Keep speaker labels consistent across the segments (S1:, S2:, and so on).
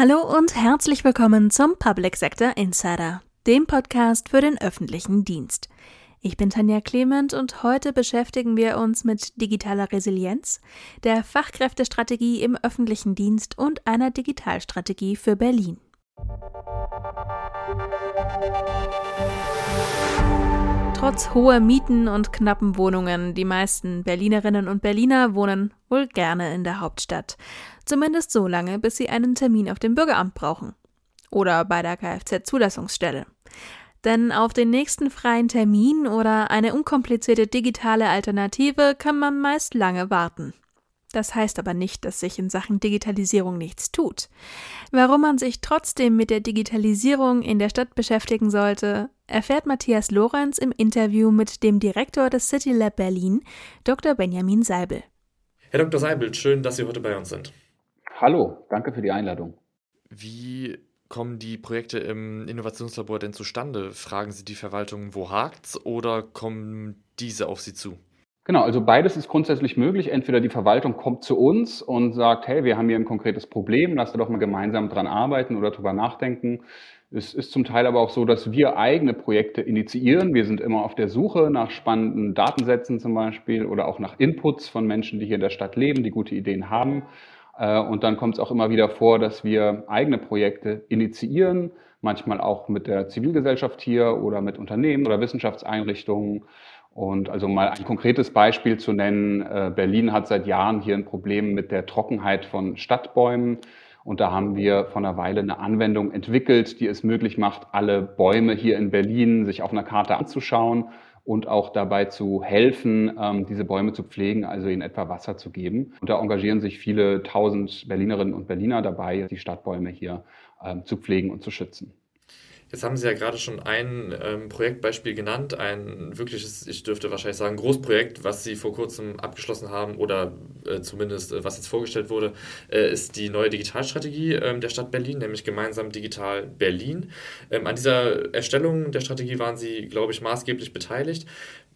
S1: Hallo und herzlich willkommen zum Public Sector Insider, dem Podcast für den öffentlichen Dienst. Ich bin Tanja Clement und heute beschäftigen wir uns mit digitaler Resilienz, der Fachkräftestrategie im öffentlichen Dienst und einer Digitalstrategie für Berlin. Trotz hoher Mieten und knappen Wohnungen, die meisten Berlinerinnen und Berliner wohnen wohl gerne in der Hauptstadt. Zumindest so lange, bis sie einen Termin auf dem Bürgeramt brauchen. Oder bei der Kfz-Zulassungsstelle. Denn auf den nächsten freien Termin oder eine unkomplizierte digitale Alternative kann man meist lange warten. Das heißt aber nicht, dass sich in Sachen Digitalisierung nichts tut. Warum man sich trotzdem mit der Digitalisierung in der Stadt beschäftigen sollte, erfährt Matthias Lorenz im Interview mit dem Direktor des City Lab Berlin, Dr. Benjamin Seibel.
S2: Herr Dr. Seibel, schön, dass Sie heute bei uns sind.
S3: Hallo, danke für die Einladung.
S2: Wie kommen die Projekte im Innovationslabor denn zustande? Fragen Sie die Verwaltung, wo hakt's oder kommen diese auf Sie zu?
S3: Genau, also beides ist grundsätzlich möglich. Entweder die Verwaltung kommt zu uns und sagt, hey, wir haben hier ein konkretes Problem, lasst doch mal gemeinsam dran arbeiten oder drüber nachdenken. Es ist zum Teil aber auch so, dass wir eigene Projekte initiieren. Wir sind immer auf der Suche nach spannenden Datensätzen zum Beispiel oder auch nach Inputs von Menschen, die hier in der Stadt leben, die gute Ideen haben. Äh, und dann kommt es auch immer wieder vor, dass wir eigene Projekte initiieren, manchmal auch mit der Zivilgesellschaft hier oder mit Unternehmen oder Wissenschaftseinrichtungen. Und also mal ein konkretes Beispiel zu nennen, äh, Berlin hat seit Jahren hier ein Problem mit der Trockenheit von Stadtbäumen. Und da haben wir vor einer Weile eine Anwendung entwickelt, die es möglich macht, alle Bäume hier in Berlin sich auf einer Karte anzuschauen und auch dabei zu helfen, ähm, diese Bäume zu pflegen, also ihnen etwa Wasser zu geben. Und da engagieren sich viele tausend Berlinerinnen und Berliner dabei, die Stadtbäume hier ähm, zu pflegen und zu schützen.
S2: Jetzt haben Sie ja gerade schon ein ähm, Projektbeispiel genannt, ein wirkliches, ich dürfte wahrscheinlich sagen, Großprojekt, was Sie vor kurzem abgeschlossen haben oder äh, zumindest äh, was jetzt vorgestellt wurde, äh, ist die neue Digitalstrategie ähm, der Stadt Berlin, nämlich gemeinsam Digital Berlin. Ähm, an dieser Erstellung der Strategie waren Sie, glaube ich, maßgeblich beteiligt.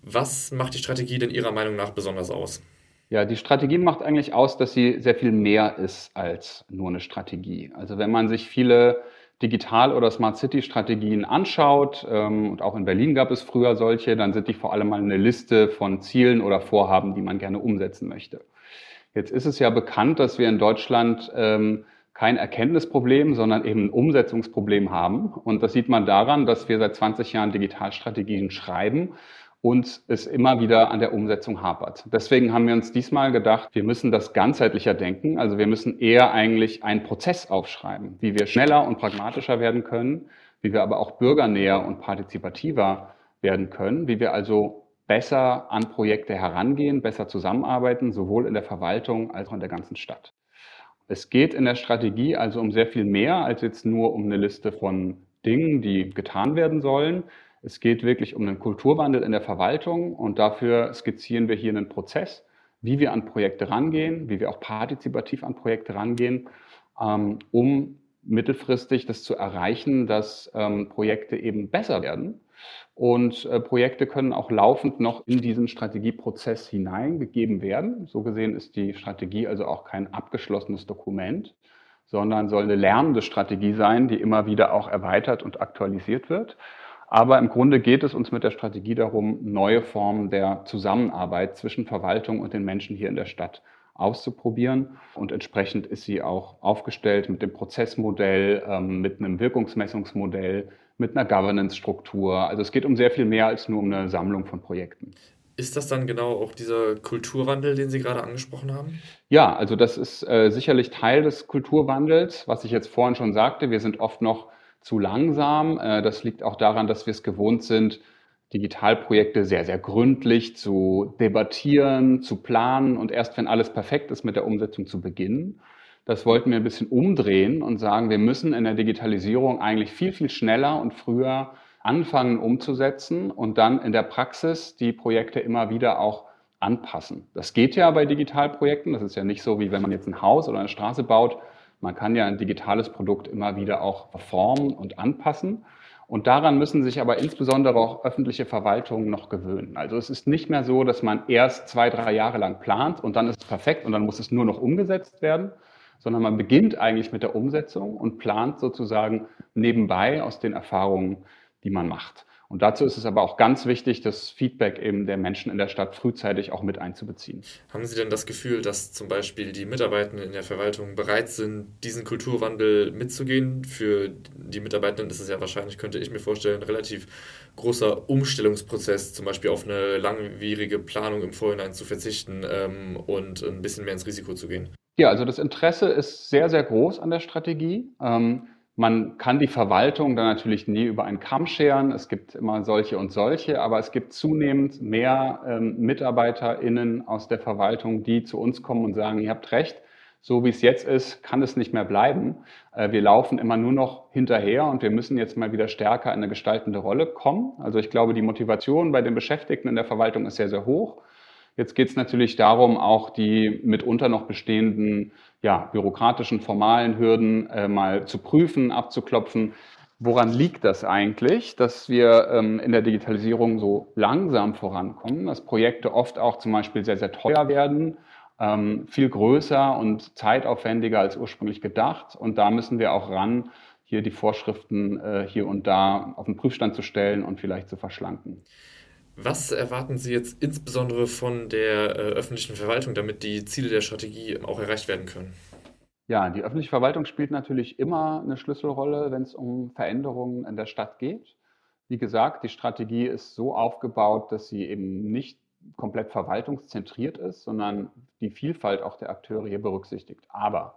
S2: Was macht die Strategie denn Ihrer Meinung nach besonders aus?
S3: Ja, die Strategie macht eigentlich aus, dass sie sehr viel mehr ist als nur eine Strategie. Also wenn man sich viele Digital- oder Smart City-Strategien anschaut, ähm, und auch in Berlin gab es früher solche, dann sind die vor allem mal eine Liste von Zielen oder Vorhaben, die man gerne umsetzen möchte. Jetzt ist es ja bekannt, dass wir in Deutschland ähm, kein Erkenntnisproblem, sondern eben ein Umsetzungsproblem haben. Und das sieht man daran, dass wir seit 20 Jahren Digitalstrategien schreiben und es immer wieder an der Umsetzung hapert. Deswegen haben wir uns diesmal gedacht, wir müssen das ganzheitlicher denken. Also wir müssen eher eigentlich einen Prozess aufschreiben, wie wir schneller und pragmatischer werden können, wie wir aber auch bürgernäher und partizipativer werden können, wie wir also besser an Projekte herangehen, besser zusammenarbeiten, sowohl in der Verwaltung als auch in der ganzen Stadt. Es geht in der Strategie also um sehr viel mehr als jetzt nur um eine Liste von Dingen, die getan werden sollen. Es geht wirklich um einen Kulturwandel in der Verwaltung und dafür skizzieren wir hier einen Prozess, wie wir an Projekte rangehen, wie wir auch partizipativ an Projekte rangehen, ähm, um mittelfristig das zu erreichen, dass ähm, Projekte eben besser werden. Und äh, Projekte können auch laufend noch in diesen Strategieprozess hineingegeben werden. So gesehen ist die Strategie also auch kein abgeschlossenes Dokument, sondern soll eine lernende Strategie sein, die immer wieder auch erweitert und aktualisiert wird. Aber im Grunde geht es uns mit der Strategie darum, neue Formen der Zusammenarbeit zwischen Verwaltung und den Menschen hier in der Stadt auszuprobieren. Und entsprechend ist sie auch aufgestellt mit dem Prozessmodell, ähm, mit einem Wirkungsmessungsmodell, mit einer Governance-Struktur. Also es geht um sehr viel mehr als nur um eine Sammlung von Projekten.
S2: Ist das dann genau auch dieser Kulturwandel, den Sie gerade angesprochen haben?
S3: Ja, also das ist äh, sicherlich Teil des Kulturwandels, was ich jetzt vorhin schon sagte. Wir sind oft noch zu langsam. Äh, das liegt auch daran, dass wir es gewohnt sind, Digitalprojekte sehr, sehr gründlich zu debattieren, zu planen und erst wenn alles perfekt ist, mit der Umsetzung zu beginnen. Das wollten wir ein bisschen umdrehen und sagen, wir müssen in der Digitalisierung eigentlich viel, viel schneller und früher anfangen umzusetzen und dann in der Praxis die Projekte immer wieder auch anpassen. Das geht ja bei Digitalprojekten. Das ist ja nicht so, wie wenn man jetzt ein Haus oder eine Straße baut, man kann ja ein digitales Produkt immer wieder auch formen und anpassen. Und daran müssen sich aber insbesondere auch öffentliche Verwaltungen noch gewöhnen. Also es ist nicht mehr so, dass man erst zwei, drei Jahre lang plant und dann ist es perfekt und dann muss es nur noch umgesetzt werden, sondern man beginnt eigentlich mit der Umsetzung und plant sozusagen nebenbei aus den Erfahrungen, die man macht. Und dazu ist es aber auch ganz wichtig, das Feedback eben der Menschen in der Stadt frühzeitig auch mit einzubeziehen.
S2: Haben Sie denn das Gefühl, dass zum Beispiel die Mitarbeitenden in der Verwaltung bereit sind, diesen Kulturwandel mitzugehen? Für die Mitarbeitenden ist es ja wahrscheinlich, könnte ich mir vorstellen, ein relativ großer Umstellungsprozess, zum Beispiel auf eine langwierige Planung im Vorhinein zu verzichten ähm, und ein bisschen mehr ins Risiko zu gehen.
S3: Ja, also das Interesse ist sehr, sehr groß an der Strategie. Ähm, man kann die Verwaltung dann natürlich nie über einen Kamm scheren. Es gibt immer solche und solche, aber es gibt zunehmend mehr ähm, MitarbeiterInnen aus der Verwaltung, die zu uns kommen und sagen, ihr habt recht, so wie es jetzt ist, kann es nicht mehr bleiben. Äh, wir laufen immer nur noch hinterher und wir müssen jetzt mal wieder stärker in eine gestaltende Rolle kommen. Also ich glaube, die Motivation bei den Beschäftigten in der Verwaltung ist sehr, sehr hoch. Jetzt geht es natürlich darum, auch die mitunter noch bestehenden ja, bürokratischen, formalen Hürden äh, mal zu prüfen, abzuklopfen. Woran liegt das eigentlich, dass wir ähm, in der Digitalisierung so langsam vorankommen, dass Projekte oft auch zum Beispiel sehr, sehr teuer werden, ähm, viel größer und zeitaufwendiger als ursprünglich gedacht. Und da müssen wir auch ran, hier die Vorschriften äh, hier und da auf den Prüfstand zu stellen und vielleicht zu verschlanken.
S2: Was erwarten Sie jetzt insbesondere von der äh, öffentlichen Verwaltung, damit die Ziele der Strategie auch erreicht werden können?
S3: Ja, die öffentliche Verwaltung spielt natürlich immer eine Schlüsselrolle, wenn es um Veränderungen in der Stadt geht. Wie gesagt, die Strategie ist so aufgebaut, dass sie eben nicht komplett verwaltungszentriert ist, sondern die Vielfalt auch der Akteure hier berücksichtigt. Aber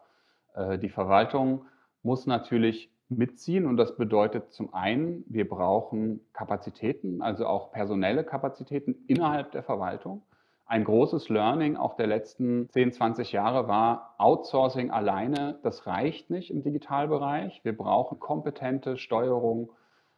S3: äh, die Verwaltung muss natürlich mitziehen. Und das bedeutet zum einen, wir brauchen Kapazitäten, also auch personelle Kapazitäten innerhalb der Verwaltung. Ein großes Learning auch der letzten 10, 20 Jahre war, Outsourcing alleine, das reicht nicht im Digitalbereich. Wir brauchen kompetente Steuerung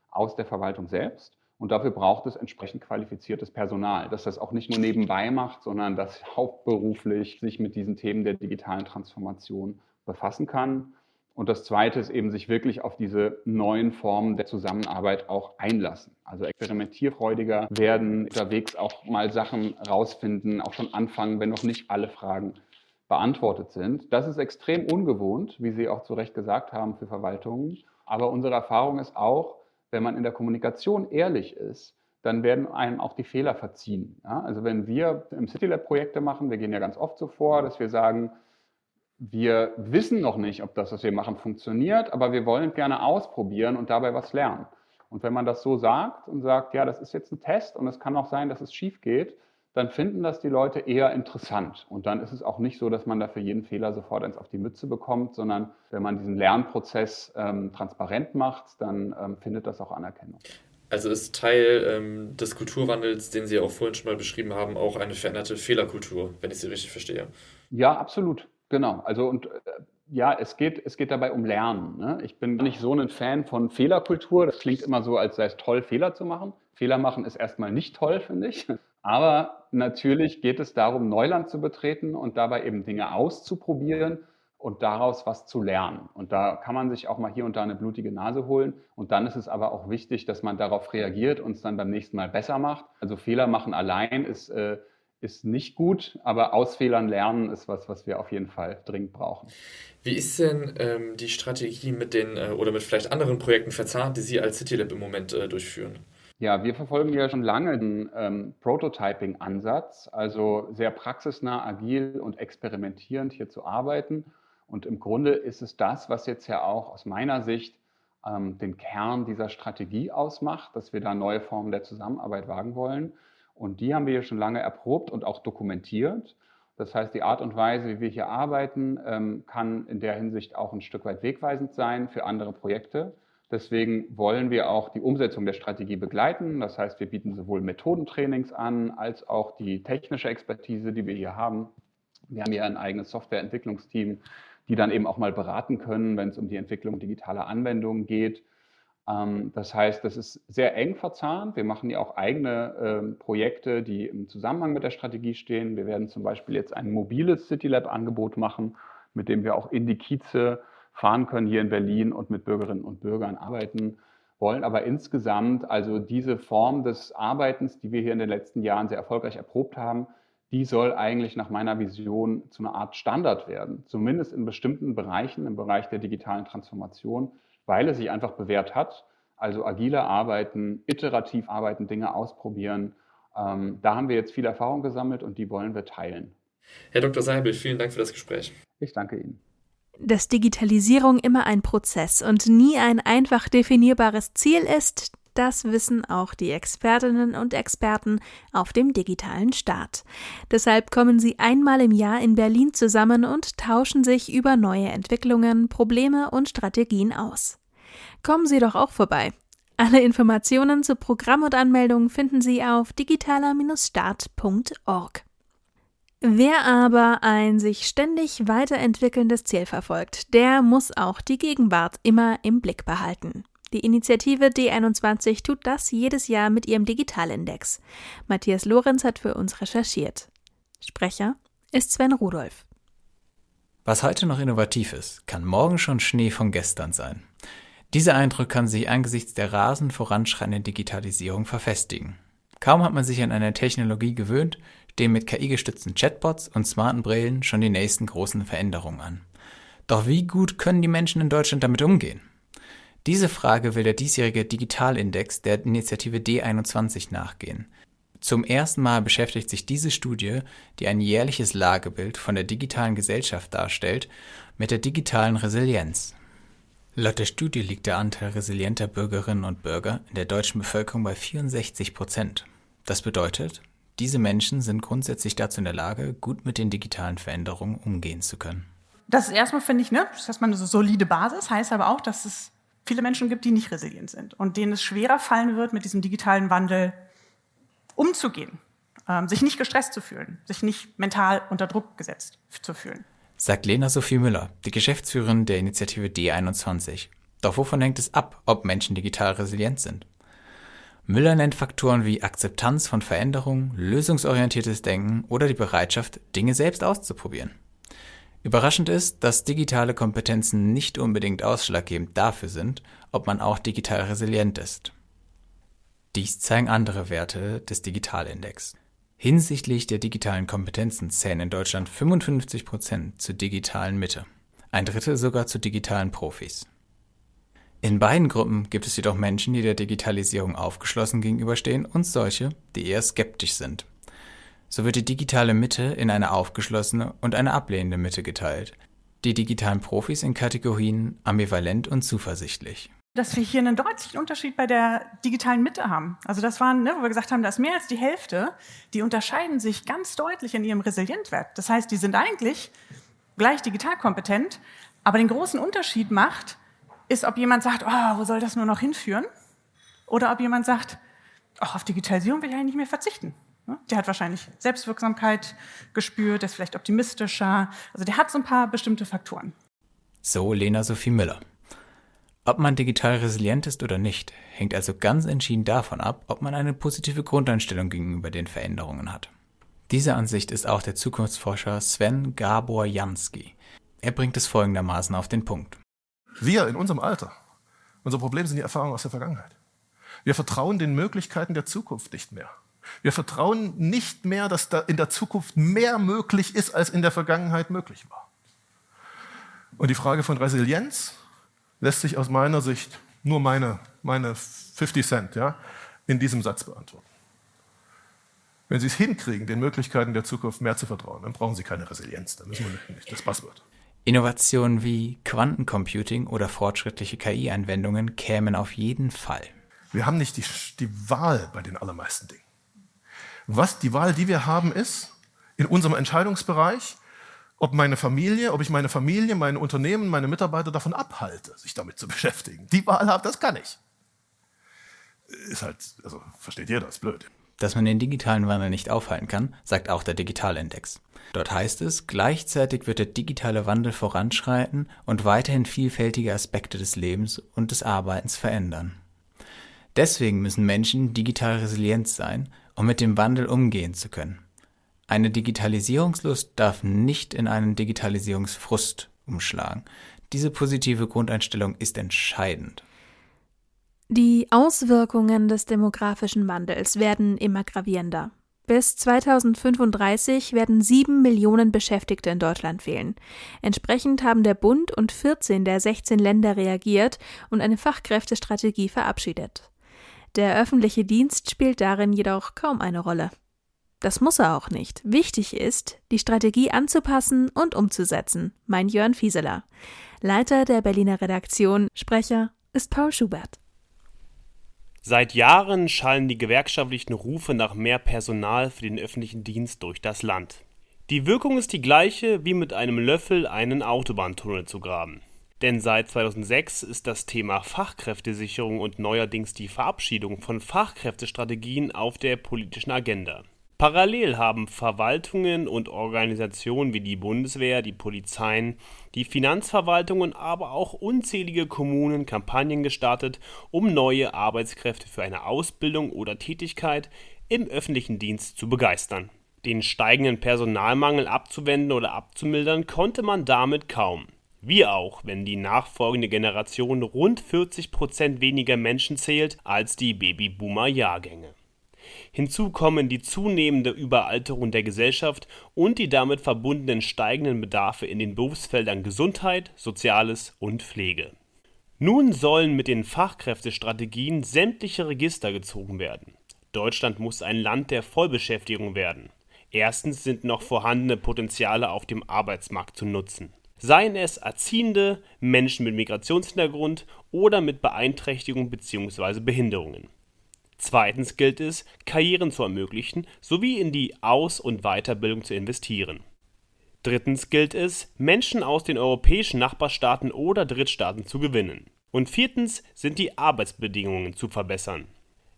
S3: aus der Verwaltung selbst. Und dafür braucht es entsprechend qualifiziertes Personal, das das auch nicht nur nebenbei macht, sondern das hauptberuflich sich mit diesen Themen der digitalen Transformation befassen kann. Und das Zweite ist eben, sich wirklich auf diese neuen Formen der Zusammenarbeit auch einlassen. Also experimentierfreudiger werden, unterwegs auch mal Sachen rausfinden, auch schon anfangen, wenn noch nicht alle Fragen beantwortet sind. Das ist extrem ungewohnt, wie Sie auch zu Recht gesagt haben, für Verwaltungen. Aber unsere Erfahrung ist auch, wenn man in der Kommunikation ehrlich ist, dann werden einem auch die Fehler verziehen. Ja? Also wenn wir im CityLab Projekte machen, wir gehen ja ganz oft so vor, dass wir sagen, wir wissen noch nicht, ob das, was wir machen, funktioniert, aber wir wollen gerne ausprobieren und dabei was lernen. Und wenn man das so sagt und sagt, ja, das ist jetzt ein Test und es kann auch sein, dass es schief geht, dann finden das die Leute eher interessant. Und dann ist es auch nicht so, dass man da für jeden Fehler sofort eins auf die Mütze bekommt, sondern wenn man diesen Lernprozess ähm, transparent macht, dann ähm, findet das auch Anerkennung.
S2: Also ist Teil ähm, des Kulturwandels, den Sie auch vorhin schon mal beschrieben haben, auch eine veränderte Fehlerkultur, wenn ich Sie richtig verstehe.
S3: Ja, absolut. Genau, also und äh, ja, es geht, es geht dabei um Lernen. Ne? Ich bin nicht so ein Fan von Fehlerkultur. Das klingt immer so, als sei es toll, Fehler zu machen. Fehler machen ist erstmal nicht toll, finde ich. Aber natürlich geht es darum, Neuland zu betreten und dabei eben Dinge auszuprobieren und daraus was zu lernen. Und da kann man sich auch mal hier und da eine blutige Nase holen. Und dann ist es aber auch wichtig, dass man darauf reagiert und es dann beim nächsten Mal besser macht. Also Fehler machen allein ist äh, ist nicht gut, aber aus Fehlern lernen ist was, was wir auf jeden Fall dringend brauchen.
S2: Wie ist denn ähm, die Strategie mit den äh, oder mit vielleicht anderen Projekten verzahnt, die Sie als CityLab im Moment äh, durchführen?
S3: Ja, wir verfolgen ja schon lange den ähm, Prototyping-Ansatz, also sehr praxisnah, agil und experimentierend hier zu arbeiten. Und im Grunde ist es das, was jetzt ja auch aus meiner Sicht ähm, den Kern dieser Strategie ausmacht, dass wir da neue Formen der Zusammenarbeit wagen wollen. Und die haben wir hier schon lange erprobt und auch dokumentiert. Das heißt, die Art und Weise, wie wir hier arbeiten, ähm, kann in der Hinsicht auch ein Stück weit wegweisend sein für andere Projekte. Deswegen wollen wir auch die Umsetzung der Strategie begleiten. Das heißt, wir bieten sowohl Methodentrainings an, als auch die technische Expertise, die wir hier haben. Wir haben hier ein eigenes Softwareentwicklungsteam, die dann eben auch mal beraten können, wenn es um die Entwicklung digitaler Anwendungen geht. Ähm, das heißt, das ist sehr eng verzahnt. Wir machen ja auch eigene ähm, Projekte, die im Zusammenhang mit der Strategie stehen. Wir werden zum Beispiel jetzt ein mobiles CityLab-Angebot machen, mit dem wir auch in die Kieze fahren können hier in Berlin und mit Bürgerinnen und Bürgern arbeiten wollen. Aber insgesamt, also diese Form des Arbeitens, die wir hier in den letzten Jahren sehr erfolgreich erprobt haben, die soll eigentlich nach meiner Vision zu einer Art Standard werden, zumindest in bestimmten Bereichen, im Bereich der digitalen Transformation, weil es sich einfach bewährt hat. Also agile Arbeiten, iterativ arbeiten, Dinge ausprobieren. Ähm, da haben wir jetzt viel Erfahrung gesammelt und die wollen wir teilen.
S2: Herr Dr. Seibel, vielen Dank für das Gespräch.
S3: Ich danke Ihnen.
S1: Dass Digitalisierung immer ein Prozess und nie ein einfach definierbares Ziel ist, das wissen auch die Expertinnen und Experten auf dem digitalen Staat. Deshalb kommen sie einmal im Jahr in Berlin zusammen und tauschen sich über neue Entwicklungen, Probleme und Strategien aus. Kommen Sie doch auch vorbei. Alle Informationen zu Programm und Anmeldung finden Sie auf digitaler-start.org. Wer aber ein sich ständig weiterentwickelndes Ziel verfolgt, der muss auch die Gegenwart immer im Blick behalten. Die Initiative D21 tut das jedes Jahr mit ihrem Digitalindex. Matthias Lorenz hat für uns recherchiert. Sprecher ist Sven Rudolph.
S4: Was heute noch innovativ ist, kann morgen schon Schnee von gestern sein. Dieser Eindruck kann sich angesichts der rasend voranschreitenden Digitalisierung verfestigen. Kaum hat man sich an eine Technologie gewöhnt, stehen mit KI-gestützten Chatbots und smarten Brillen schon die nächsten großen Veränderungen an. Doch wie gut können die Menschen in Deutschland damit umgehen? Diese Frage will der diesjährige Digitalindex der Initiative D21 nachgehen. Zum ersten Mal beschäftigt sich diese Studie, die ein jährliches Lagebild von der digitalen Gesellschaft darstellt, mit der digitalen Resilienz. Laut der Studie liegt der Anteil resilienter Bürgerinnen und Bürger in der deutschen Bevölkerung bei 64 Prozent. Das bedeutet, diese Menschen sind grundsätzlich dazu in der Lage, gut mit den digitalen Veränderungen umgehen zu können.
S5: Das ist erstmal, finde ich, ne, das ist erstmal eine solide Basis, heißt aber auch, dass es viele Menschen gibt, die nicht resilient sind und denen es schwerer fallen wird, mit diesem digitalen Wandel umzugehen, ähm, sich nicht gestresst zu fühlen, sich nicht mental unter Druck gesetzt zu fühlen.
S4: Sagt Lena Sophie Müller, die Geschäftsführerin der Initiative D21. Doch wovon hängt es ab, ob Menschen digital resilient sind? Müller nennt Faktoren wie Akzeptanz von Veränderungen, lösungsorientiertes Denken oder die Bereitschaft, Dinge selbst auszuprobieren. Überraschend ist, dass digitale Kompetenzen nicht unbedingt ausschlaggebend dafür sind, ob man auch digital resilient ist. Dies zeigen andere Werte des Digitalindex. Hinsichtlich der digitalen Kompetenzen zählen in Deutschland 55 Prozent zur digitalen Mitte, ein Drittel sogar zu digitalen Profis. In beiden Gruppen gibt es jedoch Menschen, die der Digitalisierung aufgeschlossen gegenüberstehen und solche, die eher skeptisch sind so wird die digitale Mitte in eine aufgeschlossene und eine ablehnende Mitte geteilt. Die digitalen Profis in Kategorien ambivalent und zuversichtlich.
S5: Dass wir hier einen deutlichen Unterschied bei der digitalen Mitte haben. Also das waren, ne, wo wir gesagt haben, da ist mehr als die Hälfte, die unterscheiden sich ganz deutlich in ihrem Resilientwert. Das heißt, die sind eigentlich gleich digital kompetent, aber den großen Unterschied macht, ist, ob jemand sagt, oh, wo soll das nur noch hinführen? Oder ob jemand sagt, oh, auf Digitalisierung will ich eigentlich nicht mehr verzichten. Ne? Der hat wahrscheinlich Selbstwirksamkeit gespürt, ist vielleicht optimistischer. Also der hat so ein paar bestimmte Faktoren.
S4: So Lena Sophie Müller. Ob man digital resilient ist oder nicht, hängt also ganz entschieden davon ab, ob man eine positive Grundeinstellung gegenüber den Veränderungen hat. Diese Ansicht ist auch der Zukunftsforscher Sven Gabor Jansky. Er bringt es folgendermaßen auf den Punkt.
S6: Wir in unserem Alter, unser Problem sind die Erfahrungen aus der Vergangenheit. Wir vertrauen den Möglichkeiten der Zukunft nicht mehr. Wir vertrauen nicht mehr, dass da in der Zukunft mehr möglich ist, als in der Vergangenheit möglich war. Und die Frage von Resilienz lässt sich aus meiner Sicht nur meine, meine 50 Cent ja, in diesem Satz beantworten. Wenn Sie es hinkriegen, den Möglichkeiten der Zukunft mehr zu vertrauen, dann brauchen Sie keine Resilienz. Dann müssen wir nicht das Passwort.
S4: Innovationen wie Quantencomputing oder fortschrittliche KI-Anwendungen kämen auf jeden Fall.
S6: Wir haben nicht die, die Wahl bei den allermeisten Dingen. Was die Wahl, die wir haben, ist, in unserem Entscheidungsbereich, ob meine Familie, ob ich meine Familie, mein Unternehmen, meine Mitarbeiter davon abhalte, sich damit zu beschäftigen. Die Wahl habe, das kann ich. Ist halt, also versteht jeder, ist blöd.
S4: Dass man den digitalen Wandel nicht aufhalten kann, sagt auch der Digitalindex. Dort heißt es, gleichzeitig wird der digitale Wandel voranschreiten und weiterhin vielfältige Aspekte des Lebens und des Arbeitens verändern. Deswegen müssen Menschen digital resilient sein um mit dem Wandel umgehen zu können. Eine Digitalisierungslust darf nicht in einen Digitalisierungsfrust umschlagen. Diese positive Grundeinstellung ist entscheidend.
S1: Die Auswirkungen des demografischen Wandels werden immer gravierender. Bis 2035 werden sieben Millionen Beschäftigte in Deutschland fehlen. Entsprechend haben der Bund und 14 der 16 Länder reagiert und eine Fachkräftestrategie verabschiedet. Der öffentliche Dienst spielt darin jedoch kaum eine Rolle. Das muss er auch nicht. Wichtig ist, die Strategie anzupassen und umzusetzen, meint Jörn Fieseler. Leiter der Berliner Redaktion, Sprecher ist Paul Schubert.
S7: Seit Jahren schallen die gewerkschaftlichen Rufe nach mehr Personal für den öffentlichen Dienst durch das Land. Die Wirkung ist die gleiche, wie mit einem Löffel einen Autobahntunnel zu graben. Denn seit 2006 ist das Thema Fachkräftesicherung und neuerdings die Verabschiedung von Fachkräftestrategien auf der politischen Agenda. Parallel haben Verwaltungen und Organisationen wie die Bundeswehr, die Polizeien, die Finanzverwaltungen, aber auch unzählige Kommunen Kampagnen gestartet, um neue Arbeitskräfte für eine Ausbildung oder Tätigkeit im öffentlichen Dienst zu begeistern. Den steigenden Personalmangel abzuwenden oder abzumildern konnte man damit kaum. Wie auch, wenn die nachfolgende Generation rund 40 Prozent weniger Menschen zählt als die Babyboomer-Jahrgänge. Hinzu kommen die zunehmende Überalterung der Gesellschaft und die damit verbundenen steigenden Bedarfe in den Berufsfeldern Gesundheit, Soziales und Pflege. Nun sollen mit den Fachkräftestrategien sämtliche Register gezogen werden. Deutschland muss ein Land der Vollbeschäftigung werden. Erstens sind noch vorhandene Potenziale auf dem Arbeitsmarkt zu nutzen. Seien es Erziehende, Menschen mit Migrationshintergrund oder mit Beeinträchtigungen bzw. Behinderungen. Zweitens gilt es, Karrieren zu ermöglichen sowie in die Aus und Weiterbildung zu investieren. Drittens gilt es, Menschen aus den europäischen Nachbarstaaten oder Drittstaaten zu gewinnen. Und viertens sind die Arbeitsbedingungen zu verbessern.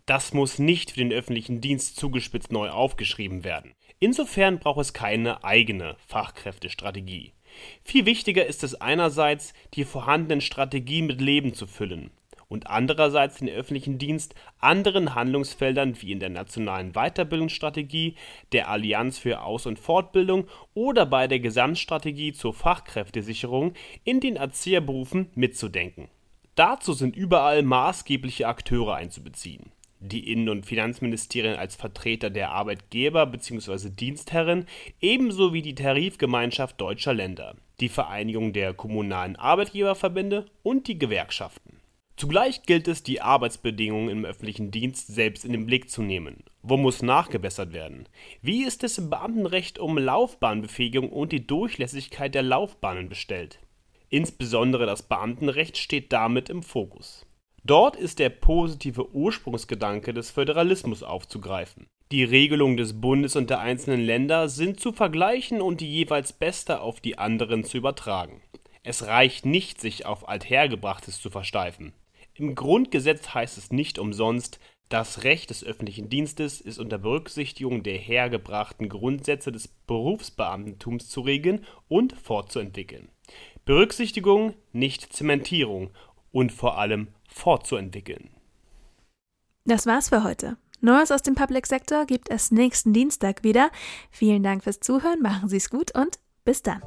S7: Das muss nicht für den öffentlichen Dienst zugespitzt neu aufgeschrieben werden. Insofern braucht es keine eigene Fachkräftestrategie. Viel wichtiger ist es einerseits, die vorhandenen Strategien mit Leben zu füllen und andererseits den öffentlichen Dienst anderen Handlungsfeldern wie in der nationalen Weiterbildungsstrategie, der Allianz für Aus- und Fortbildung oder bei der Gesamtstrategie zur Fachkräftesicherung in den Erzieherberufen mitzudenken. Dazu sind überall maßgebliche Akteure einzubeziehen. Die Innen- und Finanzministerien als Vertreter der Arbeitgeber bzw. Dienstherren ebenso wie die Tarifgemeinschaft deutscher Länder, die Vereinigung der kommunalen Arbeitgeberverbände und die Gewerkschaften. Zugleich gilt es, die Arbeitsbedingungen im öffentlichen Dienst selbst in den Blick zu nehmen. Wo muss nachgebessert werden? Wie ist es im Beamtenrecht um Laufbahnbefähigung und die Durchlässigkeit der Laufbahnen bestellt? Insbesondere das Beamtenrecht steht damit im Fokus. Dort ist der positive Ursprungsgedanke des Föderalismus aufzugreifen. Die Regelungen des Bundes und der einzelnen Länder sind zu vergleichen und die jeweils beste auf die anderen zu übertragen. Es reicht nicht, sich auf Althergebrachtes zu versteifen. Im Grundgesetz heißt es nicht umsonst, das Recht des öffentlichen Dienstes ist unter Berücksichtigung der hergebrachten Grundsätze des Berufsbeamtentums zu regeln und fortzuentwickeln. Berücksichtigung, nicht Zementierung und vor allem fortzuentwickeln.
S1: Das war's für heute. Neues aus dem Public Sector gibt es nächsten Dienstag wieder. Vielen Dank fürs Zuhören, machen Sie es gut und bis dann.